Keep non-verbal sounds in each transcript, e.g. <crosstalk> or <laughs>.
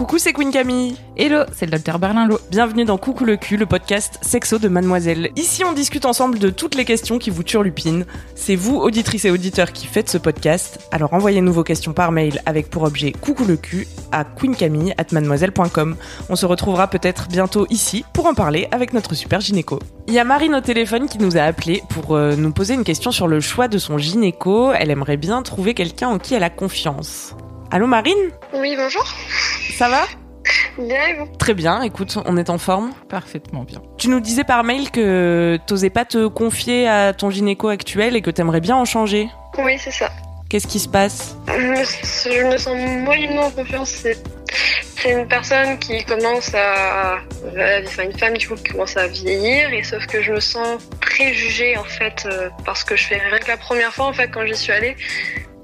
Coucou, c'est Queen Camille. Hello, c'est le docteur Berlinlot. Bienvenue dans Coucou le cul, le podcast sexo de Mademoiselle. Ici, on discute ensemble de toutes les questions qui vous turlupinent. C'est vous, auditrices et auditeurs, qui faites ce podcast. Alors envoyez-nous vos questions par mail avec pour objet Coucou le cul à queencamille@mademoiselle.com. On se retrouvera peut-être bientôt ici pour en parler avec notre super gynéco. Il y a Marine au téléphone qui nous a appelé pour euh, nous poser une question sur le choix de son gynéco. Elle aimerait bien trouver quelqu'un en qui elle a confiance. Allô Marine? Oui, bonjour. Ça va? Bien, et vous? Très bien, écoute, on est en forme. Parfaitement bien. Tu nous disais par mail que t'osais pas te confier à ton gynéco actuel et que t'aimerais bien en changer. Oui, c'est ça. Qu'est-ce qui se passe? Je me, je me sens moyennement en confiance. C'est, c'est une personne qui commence à. Enfin, une femme du coup, qui commence à vieillir, et sauf que je me sens préjugée en fait, euh, parce que je fais rien que la première fois en fait, quand j'y suis allée.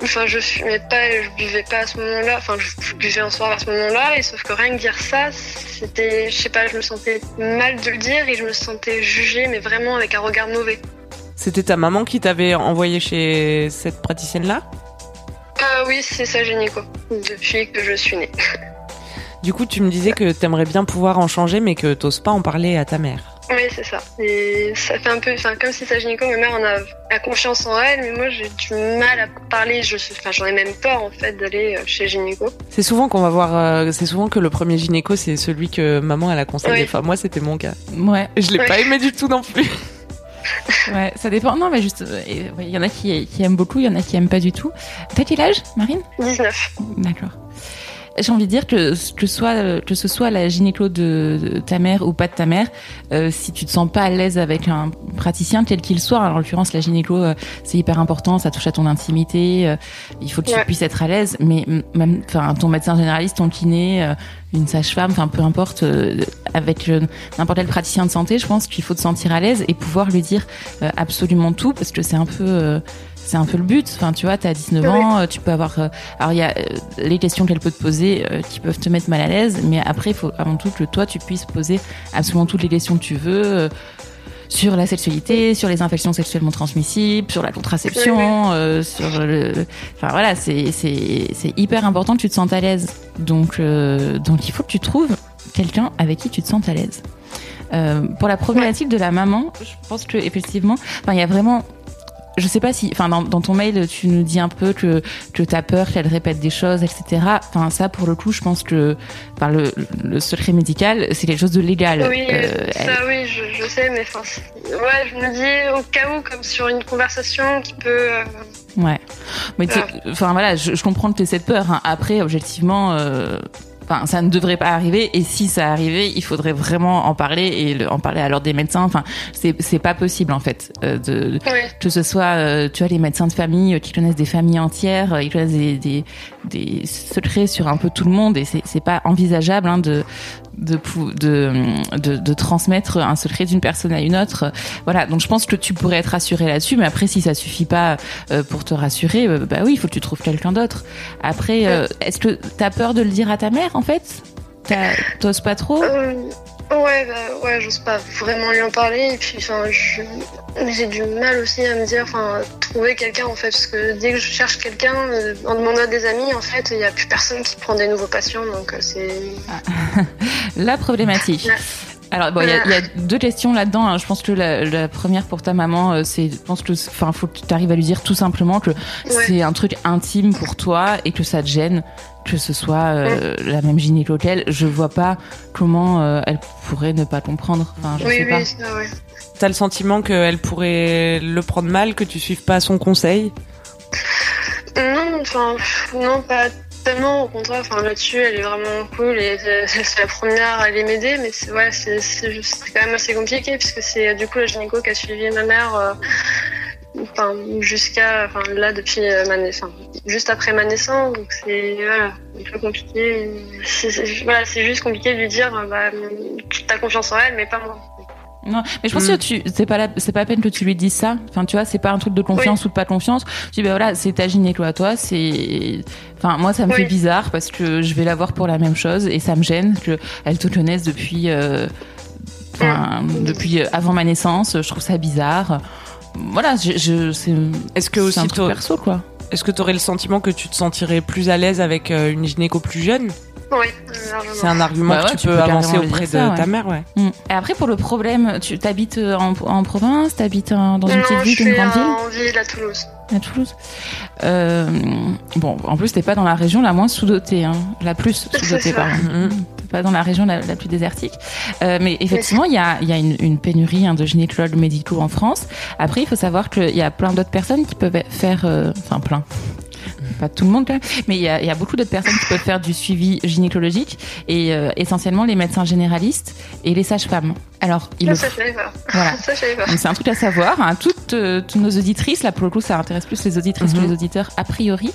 Enfin, je fumais pas, je buvais pas à ce moment-là. Enfin, je, buvais un soir à ce moment-là, et sauf que rien que dire ça, c'était, je sais pas, je me sentais mal de le dire et je me sentais jugée, mais vraiment avec un regard mauvais. C'était ta maman qui t'avait envoyé chez cette praticienne-là? Ah oui, c'est ça, gynéco, depuis que je suis née. Du coup, tu me disais que t'aimerais bien pouvoir en changer, mais que t'oses pas en parler à ta mère. Oui, c'est ça. Et ça fait un peu, enfin, comme si sa gynéco, ma mère en a, a confiance en elle, mais moi j'ai du mal à parler. Je, enfin, j'en ai même peur en fait d'aller euh, chez gynéco. C'est souvent qu'on va voir, euh, c'est souvent que le premier gynéco c'est celui que maman elle a conseillé. Oui. Enfin, moi c'était mon cas. Ouais, Je l'ai Oui. pas aimé du tout non plus. <laughs> ouais, ça dépend. Non, mais juste, euh, ouais, il y en a qui, qui aiment beaucoup, il y en a qui aiment pas du tout. T'as quel âge, Marine? 19. D'accord. J'ai envie de dire que que soit que ce soit la gynéco de, de ta mère ou pas de ta mère, euh, si tu te sens pas à l'aise avec un praticien quel qu'il soit, alors, en l'occurrence la gynéco euh, c'est hyper important, ça touche à ton intimité, euh, il faut que tu puisses être à l'aise, mais même enfin ton médecin généraliste, ton kiné, euh, une sage-femme, enfin peu importe, euh, avec euh, n'importe quel praticien de santé, je pense qu'il faut te sentir à l'aise et pouvoir lui dire euh, absolument tout parce que c'est un peu euh, c'est un peu le but. Enfin, tu vois, t'as 19 Oui. ans, euh, tu peux avoir. euh, alors, il y a euh, les questions qu'elle peut te poser qui peuvent te mettre mal à l'aise, mais après, il faut avant tout que toi, tu puisses poser absolument toutes les questions que tu veux. sur la sexualité, sur les infections sexuellement transmissibles, sur la contraception, euh, sur le. Enfin voilà, c'est c'est c'est hyper important que tu te sentes à l'aise. Donc euh, donc il faut que tu trouves quelqu'un avec qui tu te sens à l'aise. Euh, pour la problématique de la maman, je pense que effectivement, enfin il y a vraiment je sais pas si, enfin, dans, dans ton mail, tu nous dis un peu que, que t'as peur qu'elle répète des choses, etc. Enfin, ça, pour le coup, je pense que, enfin, le, le secret médical, c'est quelque chose de légal. Oui, Euh, ça oui, je, je sais, mais enfin, ouais, je me dis au cas où, comme sur une conversation qui peut. euh, Ouais. Mais tu- enfin voilà, je, je comprends que tu cette peur. hein. Après, objectivement, euh, enfin ça ne devrait pas arriver. Et si ça arrivait, il faudrait vraiment en parler et le- en parler à l'ordre des médecins. Enfin, c'est c'est pas possible en fait euh, de que ce soit, euh, tu vois, les médecins de famille euh, qui connaissent des familles entières, euh, ils connaissent des, des, des secrets sur un peu tout le monde et c'est pas envisageable hein, de de, de, de de transmettre un secret d'une personne à une autre. Voilà, donc je pense que tu pourrais être rassuré là-dessus, mais après si ça suffit pas euh, pour te rassurer, euh, bah oui, il faut que tu trouves quelqu'un d'autre. Après, euh, est-ce que t'as peur de le dire à ta mère en fait? T'oses pas trop? Euh, ouais, bah, ouais, j'ose pas vraiment lui en parler. Et puis, enfin, je- j'ai du mal aussi à me dire, enfin, trouver quelqu'un en fait, parce que dès que je cherche quelqu'un, euh, en demandant à des amis, en fait, il y a plus personne qui prend des nouveaux patients, donc euh, c'est. <laughs> La problématique. Alors bon, il y a- il y, a deux questions là-dedans. hein. Je pense que la, la première pour ta maman, euh, c'est, je pense que, enfin, faut que tu arrives à lui dire tout simplement que c'est un truc intime pour toi et que ça te gêne que ce soit euh, la même gynéco qu'elle. Je vois pas comment euh, elle pourrait ne pas comprendre. Enfin, je Oui, sais pas. oui, ça, ouais. T'as le sentiment qu'elle pourrait le prendre mal, que tu suives pas son conseil? Non, enfin, non, pas Au contraire, enfin, là-dessus, elle est vraiment cool et c'est la première à aller m'aider. Mais c'est ouais, c'est quand même assez compliqué puisque c'est euh, du coup la gynéco qui a suivi ma mère euh, enfin, jusqu'à, enfin, là depuis euh, ma naissance, juste après ma naissance, donc c'est voilà, un peu compliqué. C'est, voilà, juste compliqué de lui dire, bah, tu as confiance en elle, mais pas moi. Non, mais je pense Mm. que tu, c'est pas la, c'est pas la peine que tu lui dises ça. Enfin, tu vois, c'est pas un truc de confiance ou de pas confiance. Tu dis, bah voilà, c'est ta gynéco à toi, c'est, enfin, moi, ça me Oui. fait bizarre parce que je vais la voir pour la même chose et ça me gêne que elle te connaisse depuis, euh, enfin, depuis euh, avant ma naissance. Je trouve ça bizarre. Voilà, je, je c'est, Est-ce que c'est aussi un truc perso, quoi. est-ce que tu aurais le sentiment que tu te sentirais plus à l'aise avec euh, une gynéco plus jeune? Oui, euh. C'est un argument Bah ouais, que tu tu peux, peux avancer auprès ça, de ouais. ta mère, ouais. Mm. Et après, pour le problème, tu t'habites euh, en, en province, t'habites en- dans une non, petite ville, une grande ville en ville à Toulouse. à Toulouse. Euh, bon, en plus, t'es pas dans la région la moins sous-dotée, hein. la plus <laughs> sous-dotée, pardon. Mhm. T'es pas dans la région la, la plus désertique. Euh, mais effectivement, il y a, il y a une, une pénurie hein, de gynécologues médicaux en France. Après, il faut savoir qu'il y a plein d'autres personnes qui peuvent faire, euh, enfin plein. <laughs> Pas tout le monde quand même, mais il y a, il y a beaucoup d'autres personnes qui peuvent faire du suivi gynécologique et euh, essentiellement les médecins généralistes et les sages-femmes. Alors, ils Ça, le ça, voilà. Ça, c'est un truc à savoir. Hein. Toutes, euh, toutes nos auditrices, là pour le coup, ça intéresse plus les auditrices que les auditeurs a priori.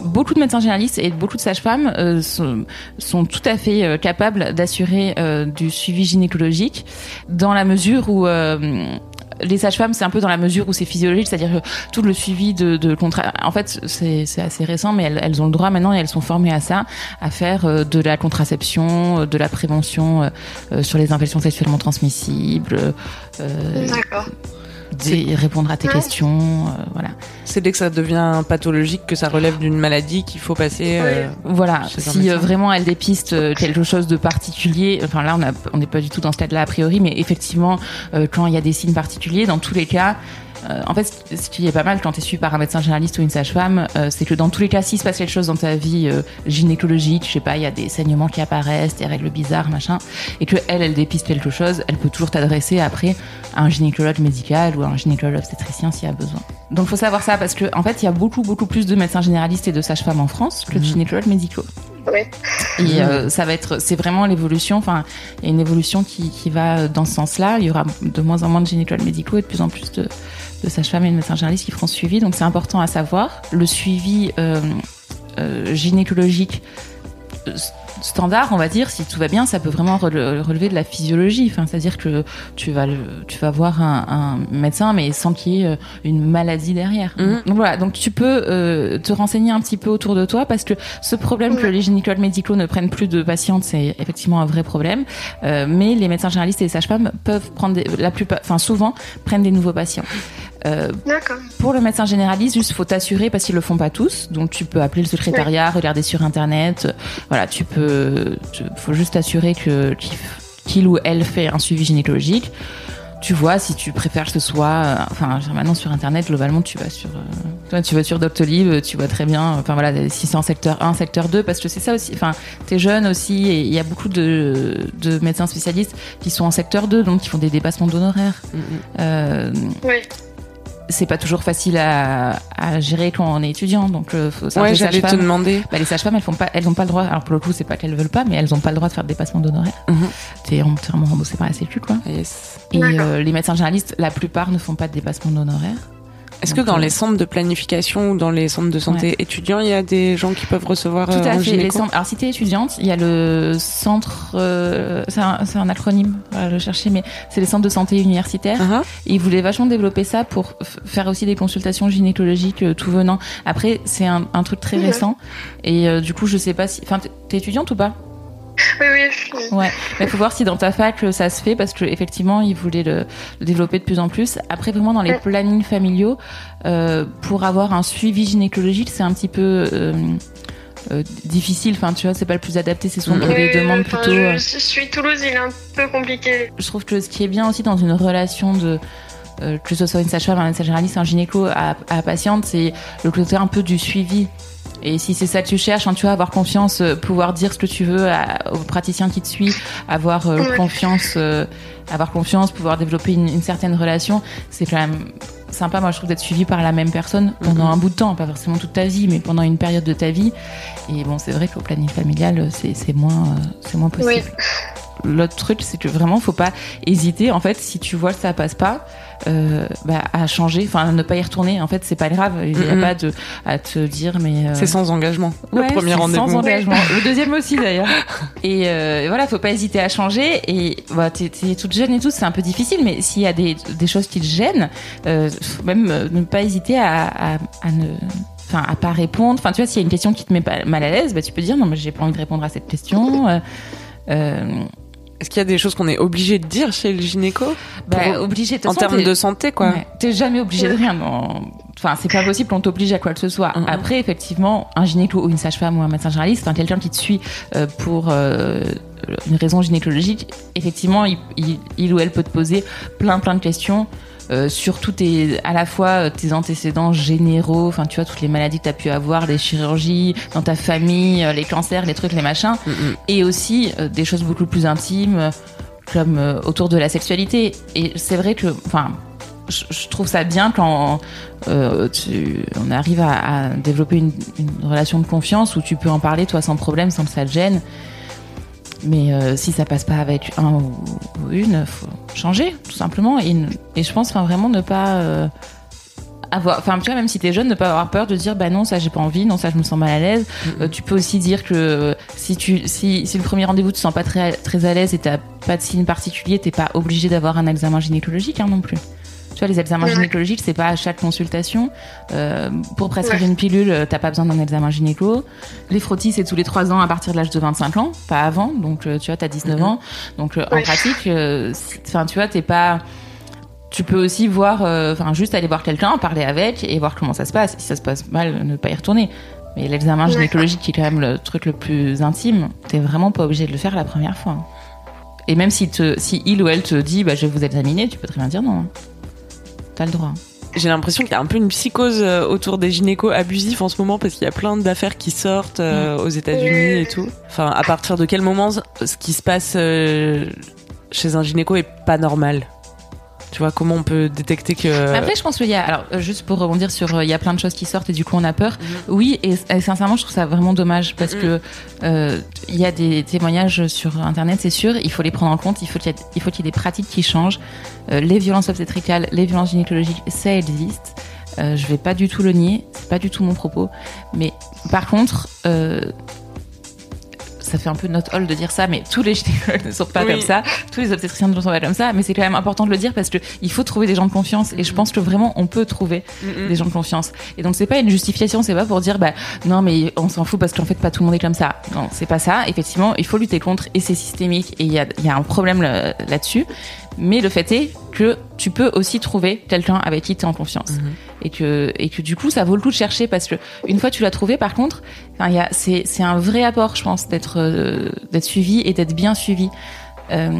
Beaucoup de médecins généralistes et beaucoup de sages-femmes euh, sont, sont tout à fait euh, capables d'assurer euh, du suivi gynécologique dans la mesure où euh, les sages-femmes, c'est un peu dans la mesure où c'est physiologique, c'est-à-dire tout le suivi de, de contrat. En fait, c'est assez récent, mais elles, elles ont le droit maintenant et elles sont formées à ça, à faire euh, de la contraception, euh, de la prévention euh, sur les infections sexuellement transmissibles, euh, D'accord. Répondre à tes questions, euh, voilà. C'est dès que ça devient pathologique que ça relève d'une maladie qu'il faut passer. euh, Voilà, si euh, vraiment elle dépiste euh, quelque chose de particulier, enfin là on n'est pas du tout dans ce stade-là a priori, mais effectivement euh, quand il y a des signes particuliers, dans tous les cas, euh, en fait ce- qui est pas mal quand tu es suivi par un médecin généraliste ou une sage-femme, euh, c'est que dans tous les cas, s'il se passe quelque chose dans ta vie euh, gynécologique, je sais pas, il y a des saignements qui apparaissent, des règles bizarres, machin, et que elle, elle dépiste quelque chose, elle peut toujours t'adresser après à un gynécologue médical ou à un gynécologue obstétricien s'il y a besoin. Donc faut savoir ça parce que en fait il y a beaucoup beaucoup plus de médecins généralistes et de sages-femmes en France que de gynécologues médicaux. Oui. Et euh, ça va être, c'est vraiment l'évolution. Enfin, il y a une évolution qui, qui va dans ce sens-là. Il y aura de moins en moins de gynécologues médicaux et de plus en plus de, de sages-femmes et de médecins généralistes qui feront ce suivi. Donc c'est important à savoir. Le suivi euh, euh, gynécologique euh, standard, on va dire, si tout va bien, ça peut vraiment rele- relever de la physiologie. Enfin, c'est-à-dire que tu vas le, tu vas voir un, un médecin, mais sans qu'il y ait une maladie derrière. Mhm. Donc voilà. Donc tu peux euh, te renseigner un petit peu autour de toi parce que ce problème que les gynécologues médicaux ne prennent plus de patientes, c'est effectivement un vrai problème. Euh, mais les médecins généralistes et les sages-femmes peuvent prendre des, la plupart, enfin souvent prennent des nouveaux patients. Euh, pour le médecin généraliste, juste faut t'assurer parce qu'ils le font pas tous. Donc tu peux appeler le secrétariat, regarder sur internet. Voilà, tu peux, tu- faut juste t'assurer que qu'il ou elle fait un suivi gynécologique. Tu vois si tu préfères que ce soit, euh, enfin maintenant sur internet globalement tu vas sur, euh, toi, tu vas sur Doctolib, euh, tu vois très bien. Enfin voilà, si c'est en secteur 1, secteur 2, parce que c'est ça aussi. Enfin t'es jeune aussi et il y a beaucoup de, de médecins spécialistes qui sont en secteur 2, donc qui font des dépassements d'honoraires. mm, mm. Oui. C'est pas toujours facile à, à gérer quand on est étudiant. Donc, euh, faut savoir Ouais, j'allais te demander. bah, les sages-femmes, elles font pas, elles ont pas le droit. Alors pour le coup, c'est pas qu'elles veulent pas, mais elles ont pas le droit de faire de dépassement d'honoraires. Mhm. T'es entièrement remboursé par la Sécu, quoi. Yes. Et euh, les médecins généralistes, la plupart ne font pas de dépassement d'honoraires. Est-ce que dans euh, les centres de planification ou dans les centres de santé étudiants, il y a des gens qui peuvent recevoir Tout euh, à un fait. Les centres- Alors si t'es étudiante, il y a le centre, euh, c'est un, acronyme, on va le chercher, mais c'est les centres de santé universitaires. Ah. Et ils voulaient vachement développer ça pour faire aussi des consultations gynécologiques euh, tout venant. Après, c'est un, un truc très récent. Et euh, du coup, je sais pas si. Enfin, t'es étudiante ou pas? Oui, oui. je- Ouais. Mais faut voir si dans ta fac euh, ça se fait parce que effectivement, ils voulaient le, le développer de plus en plus. Après, vraiment dans les plannings familiaux, euh, pour avoir un suivi gynécologique, c'est un petit peu. euh, euh, difficile, enfin tu vois, c'est pas le plus adapté, c'est souvent pour des Oui, demandes enfin, plutôt. Je, je suis Toulouse, il est un peu compliqué. je trouve que ce qui est bien aussi dans une relation de euh, que ce soit une sage-femme, un médecin généraliste, un gynéco à, à patiente, c'est le côté un peu du suivi. Et si c'est ça que tu cherches, hein, tu vois, avoir confiance, euh, pouvoir dire ce que tu veux à- au praticien qui te suit, avoir euh, Ouais. confiance, euh, avoir confiance, pouvoir développer une, une certaine relation, c'est quand même sympa, moi je trouve, d'être suivi par la même personne pendant Mhm. un bout de temps, pas forcément toute ta vie, mais pendant une période de ta vie. Et bon, c'est vrai qu'au planning familial, c'est moins, c'est moins possible. Oui. L'autre truc, c'est que vraiment, faut pas hésiter. En fait, si tu vois que ça passe pas, euh, bah, à changer, enfin, ne pas y retourner. En fait, c'est pas grave. Il n'y a pas de à te dire, mais euh, C'est sans engagement. Ouais, le premier rendez-vous. Sans engagement. <laughs> Le deuxième aussi d'ailleurs. Et euh, voilà, faut pas hésiter à changer. Et bah, t'es, t'es toute jeune et tout, c'est un peu difficile, mais s'il y a des, des choses qui te gênent, euh, même ne pas hésiter à, à, à ne enfin à pas répondre enfin tu vois s'il y a une question qui te met mal à l'aise bah tu peux dire non mais j'ai pas envie de répondre à cette question euh, euh, Est-ce qu'il y a des choses qu'on est obligé de dire chez le gynéco bah, obligé en termes de santé, quoi Ouais. T'es jamais obligé de rien. Enfin, c'est pas possible qu'on t'oblige à quoi que ce soit. Après, effectivement, un gynéco ou une sage-femme ou un médecin généraliste, enfin quelqu'un qui te suit euh, pour euh, une raison gynécologique, effectivement, il, il- il ou elle peut te poser plein plein de questions. euh, sur tout tes, à la fois euh, tes antécédents généraux, enfin tu vois toutes les maladies que tu as pu avoir, les chirurgies dans ta famille, les cancers, les trucs, les machins, et aussi des choses beaucoup plus intimes comme autour de la sexualité. Et c'est vrai que, enfin, je, je trouve ça bien quand euh, tu, on arrive à, à développer une, une relation de confiance où tu peux en parler toi sans problème, sans que ça te gêne. Mais euh, si ça passe pas avec un ou, ou une, faut changer tout simplement. Et, je pense enfin vraiment ne pas euh, avoir, enfin tu vois même si t'es jeune, ne pas avoir peur de dire bah non ça j'ai pas envie, non ça je me sens mal à l'aise. Euh, tu peux aussi dire que si tu si, si le premier rendez-vous tu te sens pas très très à l'aise et t'as pas de signe particulier, t'es pas obligé d'avoir un examen gynécologique hein, non plus. Tu vois, les examens gynécologiques, c'est pas à chaque consultation. Euh, pour prescrire Ouais. une pilule, euh, t'as pas besoin d'un examen gynéco. Les frottis, c'est tous les 3 ans à partir de l'âge de 25 ans, pas avant. Donc, euh, tu vois, t'as 19 ans. Donc, en pratique, enfin, tu vois, t'es pas. Tu peux aussi voir, euh, enfin, juste aller voir quelqu'un, parler avec et voir comment ça se passe. Si ça se passe mal, ne pas y retourner. Mais l'examen gynécologique, qui est quand même le truc le plus intime, t'es vraiment pas obligé de le faire la première fois. Et même si, te, si il ou elle te dit, bah, je vais vous examiner, tu peux très bien dire non. T'as le droit. J'ai l'impression qu'il y a un peu une psychose euh, autour des gynécos abusifs en ce moment parce qu'il y a plein d'affaires qui sortent euh, aux États-Unis et tout. Enfin, à partir de quel moment ce qui se passe euh, chez un gynéco est pas normal? Tu vois, comment on peut détecter que. Mais Après, je pense qu'il y a, alors, juste pour rebondir sur, euh, il y a plein de choses qui sortent et du coup on a peur. Oui, et, et sincèrement, je trouve ça vraiment dommage parce Mhm. que euh, il y a des témoignages sur Internet, c'est sûr. Il faut les prendre en compte. Il faut qu'il y, ait- des pratiques qui changent. Euh, les violences obstétricales, les violences gynécologiques, ça existe. Euh, je vais pas du tout le nier. C'est pas du tout mon propos. Mais par contre, euh, ça fait un peu notre hall de dire ça, mais tous les gynécologues ne sont pas Oui. comme ça, tous les obstétriciens ne sont pas comme ça, mais c'est quand même important de le dire parce que il faut trouver des gens de confiance et je pense que vraiment on peut trouver des gens de confiance. Et donc c'est pas une justification, c'est pas pour dire bah non mais on s'en fout parce qu'en fait pas tout le monde est comme ça. Non, c'est pas ça. Effectivement, il faut lutter contre et c'est systémique et il y a, il y a un problème là- là-dessus. Mais le fait est que tu peux aussi trouver quelqu'un avec qui tu es en confiance et que et que du coup ça vaut le coup de chercher parce que une fois tu l'as trouvé par contre, c'est c'est un vrai apport je pense d'être euh, d'être suivi et d'être bien suivi. Euh,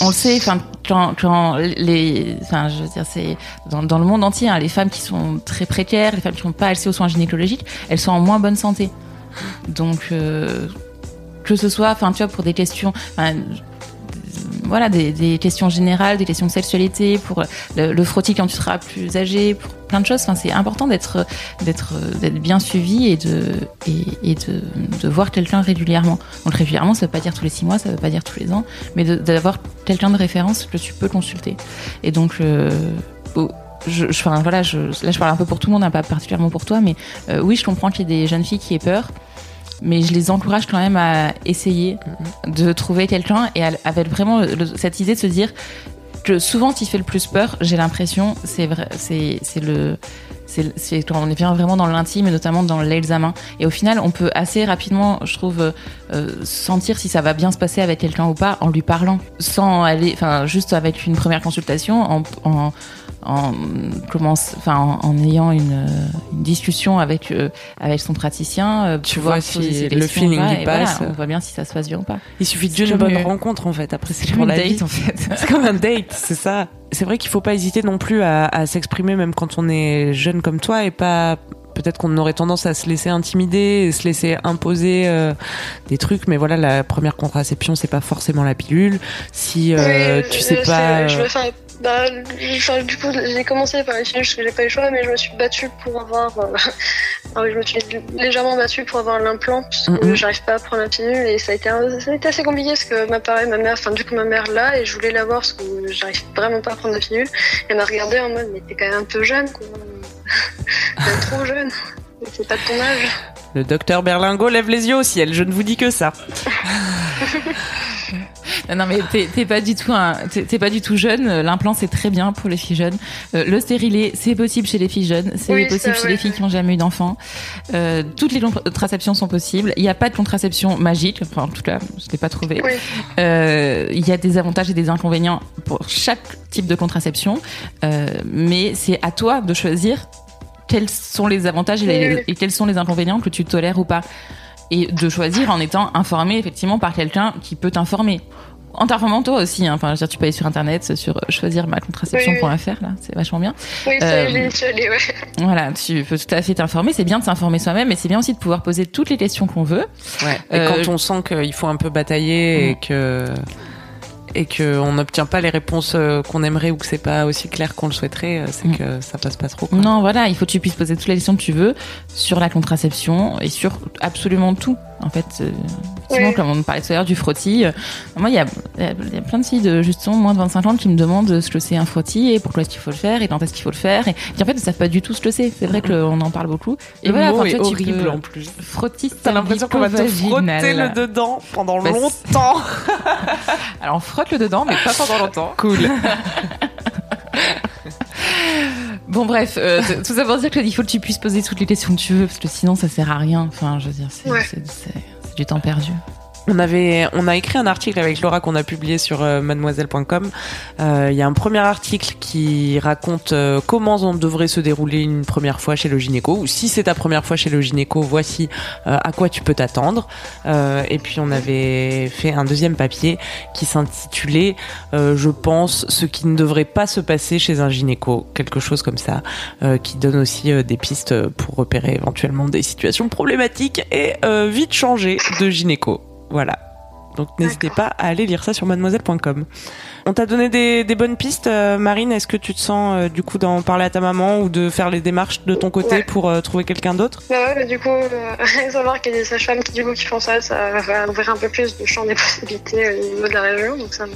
on le sait, enfin, quand, quand les, enfin, je veux dire, c'est dans, le monde entier, hein, les femmes qui sont très précaires, les femmes qui n'ont pas accès aux soins gynécologiques, elles sont en moins bonne santé. Donc, euh, que ce soit, enfin, tu vois, pour des questions, voilà, des, questions générales, des questions de sexualité, pour le, le frottis quand tu seras plus âgé, pour plein de choses. Enfin, c'est important d'être bien suivi et de et, de, de voir quelqu'un régulièrement. Donc régulièrement, ça veut pas dire tous les six mois, ça veut pas dire tous les ans, mais d'avoir quelqu'un de référence que tu peux consulter. Et donc euh, je, je- enfin, voilà, je, là je parle un peu pour tout le monde, hein, pas particulièrement pour toi, mais euh, oui, je comprends qu'il y ait des jeunes filles qui aient peur, mais je les encourage quand même à essayer de trouver quelqu'un et à- avec vraiment le- cette idée de se dire que souvent, ce qui fait le plus peur, j'ai l'impression, c'est vrai, c'est c'est le c'est quand on vient vraiment dans l'intime et notamment dans l'examen. Et au final, on peut assez rapidement, je trouve, euh, euh, sentir si ça va bien se passer avec quelqu'un ou pas en lui parlant, sans aller, enfin, juste avec une première consultation, en, en, en commence, enfin, en, en ayant une, euh, une discussion avec euh, avec son praticien. euh, Tu vois si le feeling voilà, passe. on voit bien si ça se passe bien ou pas. Il suffit d'une bonne rencontre en fait. Après, c'est pour comme la vie. date en fait. C'est comme un date, c'est ça. C'est vrai qu'il faut pas hésiter non plus à, à s'exprimer même quand on est jeune comme toi et pas peut-être qu'on aurait tendance à se laisser intimider, et se laisser imposer euh, des trucs. Mais voilà, la première contraception c'est pas forcément la pilule. Si euh, Oui, tu je sais pas, Je euh, Bah, enfin, du coup, j'ai commencé par les filles parce que j'ai pas eu le choix, mais je me suis battue pour avoir. euh, <laughs> ah oui, je me suis légèrement battue pour avoir l'implant parce que Mhm. j'arrive pas à prendre la pilule et ça a été, un- ça a été assez compliqué parce que ma pareil, ma mère, enfin, du coup, ma mère là et je voulais l'avoir parce que j'arrive vraiment pas à prendre la pilule. Elle m'a regardé en mode, mais t'es quand même un peu jeune, quoi. <laughs> T'es trop jeune. C'est pas de ton âge. Le docteur Berlingo lève les yeux au ciel, je ne vous dis que ça. <laughs> Non, non, mais t'es pas du tout un, t'es pas du tout jeune. Euh, L'implant c'est très bien pour les filles jeunes. Euh, le stérilet c'est possible chez les filles jeunes, c'est Oui, possible ça, chez ouais, les filles qui ont jamais eu d'enfant. Euh, toutes les contraceptions sont possibles. Il n'y a pas de contraception magique. Enfin, en tout cas, je l'ai pas trouvé. Oui. Euh, Il y a des avantages et des inconvénients pour chaque type de contraception, Euh, mais c'est à toi de choisir quels sont les avantages et, les- et quels sont les inconvénients que tu tolères ou pas, et de choisir en étant informé effectivement par quelqu'un qui peut t'informer. En t'informant toi aussi, hein. enfin, je veux dire, tu peux aller sur internet, sur choisirmacontraception.fr, là, c'est vachement bien. Oui, Euh, j'y suis allée, ouais. Voilà, tu peux tout à fait t'informer, c'est bien de s'informer soi-même, mais c'est bien aussi de pouvoir poser toutes les questions qu'on veut. Ouais. Et Euh, quand on sent qu'il faut un peu batailler et que et que on n'obtient pas les réponses euh, qu'on aimerait ou que c'est pas aussi clair qu'on le souhaiterait, euh, c'est Mm. que ça passe pas trop. quoi. Non, voilà, il faut que tu puisses poser toutes les questions que tu veux sur la contraception et sur absolument tout. En fait, euh, effectivement, comme on parlait tout à l'heure du frottis, euh, moi, il y a, il y a- il y a plein de filles de justement moins de 25 ans qui me demandent ce que c'est un frottis et pourquoi est-ce qu'il faut le faire et quand est-ce qu'il faut le faire. Et qui en fait ne savent pas du tout ce que c'est. C'est vrai qu'on en parle beaucoup. Et le voilà, mot enfin, est toi, horrible peux- en plus. Frottis, T'as l'impression qu'on va te frotter le dedans pendant Bah, longtemps. <laughs> Alors on frotte le dedans, mais pas pendant longtemps. Cool. <laughs> Bon bref, euh, tout ça pour dire qu'il faut que tu puisses poser toutes les questions que tu veux, parce que sinon ça sert à rien. Enfin, je veux dire, Ouais. c'est du temps perdu. On avait, on a écrit un article avec Laura qu'on a publié sur euh, mademoiselle.com. Euh, Il y a un premier article qui raconte euh, comment on devrait se dérouler une première fois chez le gynéco. Ou si c'est ta première fois chez le gynéco, voici à quoi tu peux t'attendre. Et puis on avait fait un deuxième papier qui s'intitulait, je pense, ce qui ne devrait pas se passer chez un gynéco, quelque chose comme ça, qui donne aussi des pistes pour repérer éventuellement des situations problématiques et vite changer de gynéco. Voilà. Donc n'hésitez pas à aller lire ça sur mademoiselle.com. On t'a donné des, des bonnes pistes, euh, Marine? Est-ce que tu te sens euh, du coup d'en parler à ta maman ou de faire les démarches de ton côté Ouais. pour euh, trouver quelqu'un d'autre? Bah ouais, bah du coup, euh, <laughs> savoir qu'il y a des sages-femmes qui, du coup, qui font ça, ça va ouvrir un peu plus de champ des possibilités au niveau de la région. Donc ça, me-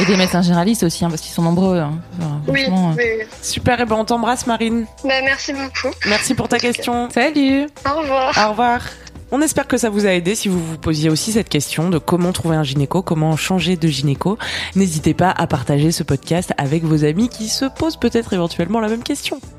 Et des médecins généralistes aussi, hein, parce qu'ils sont nombreux. hein. Enfin, oui, euh. Super, et ben on t'embrasse Marine. Bah merci beaucoup. Merci pour ta question. Salut Au revoir. Au revoir. On espère que ça vous a aidé si vous vous posiez aussi cette question de comment trouver un gynéco, comment changer de gynéco. N'hésitez pas à partager ce podcast avec vos amis qui se posent peut-être éventuellement la même question.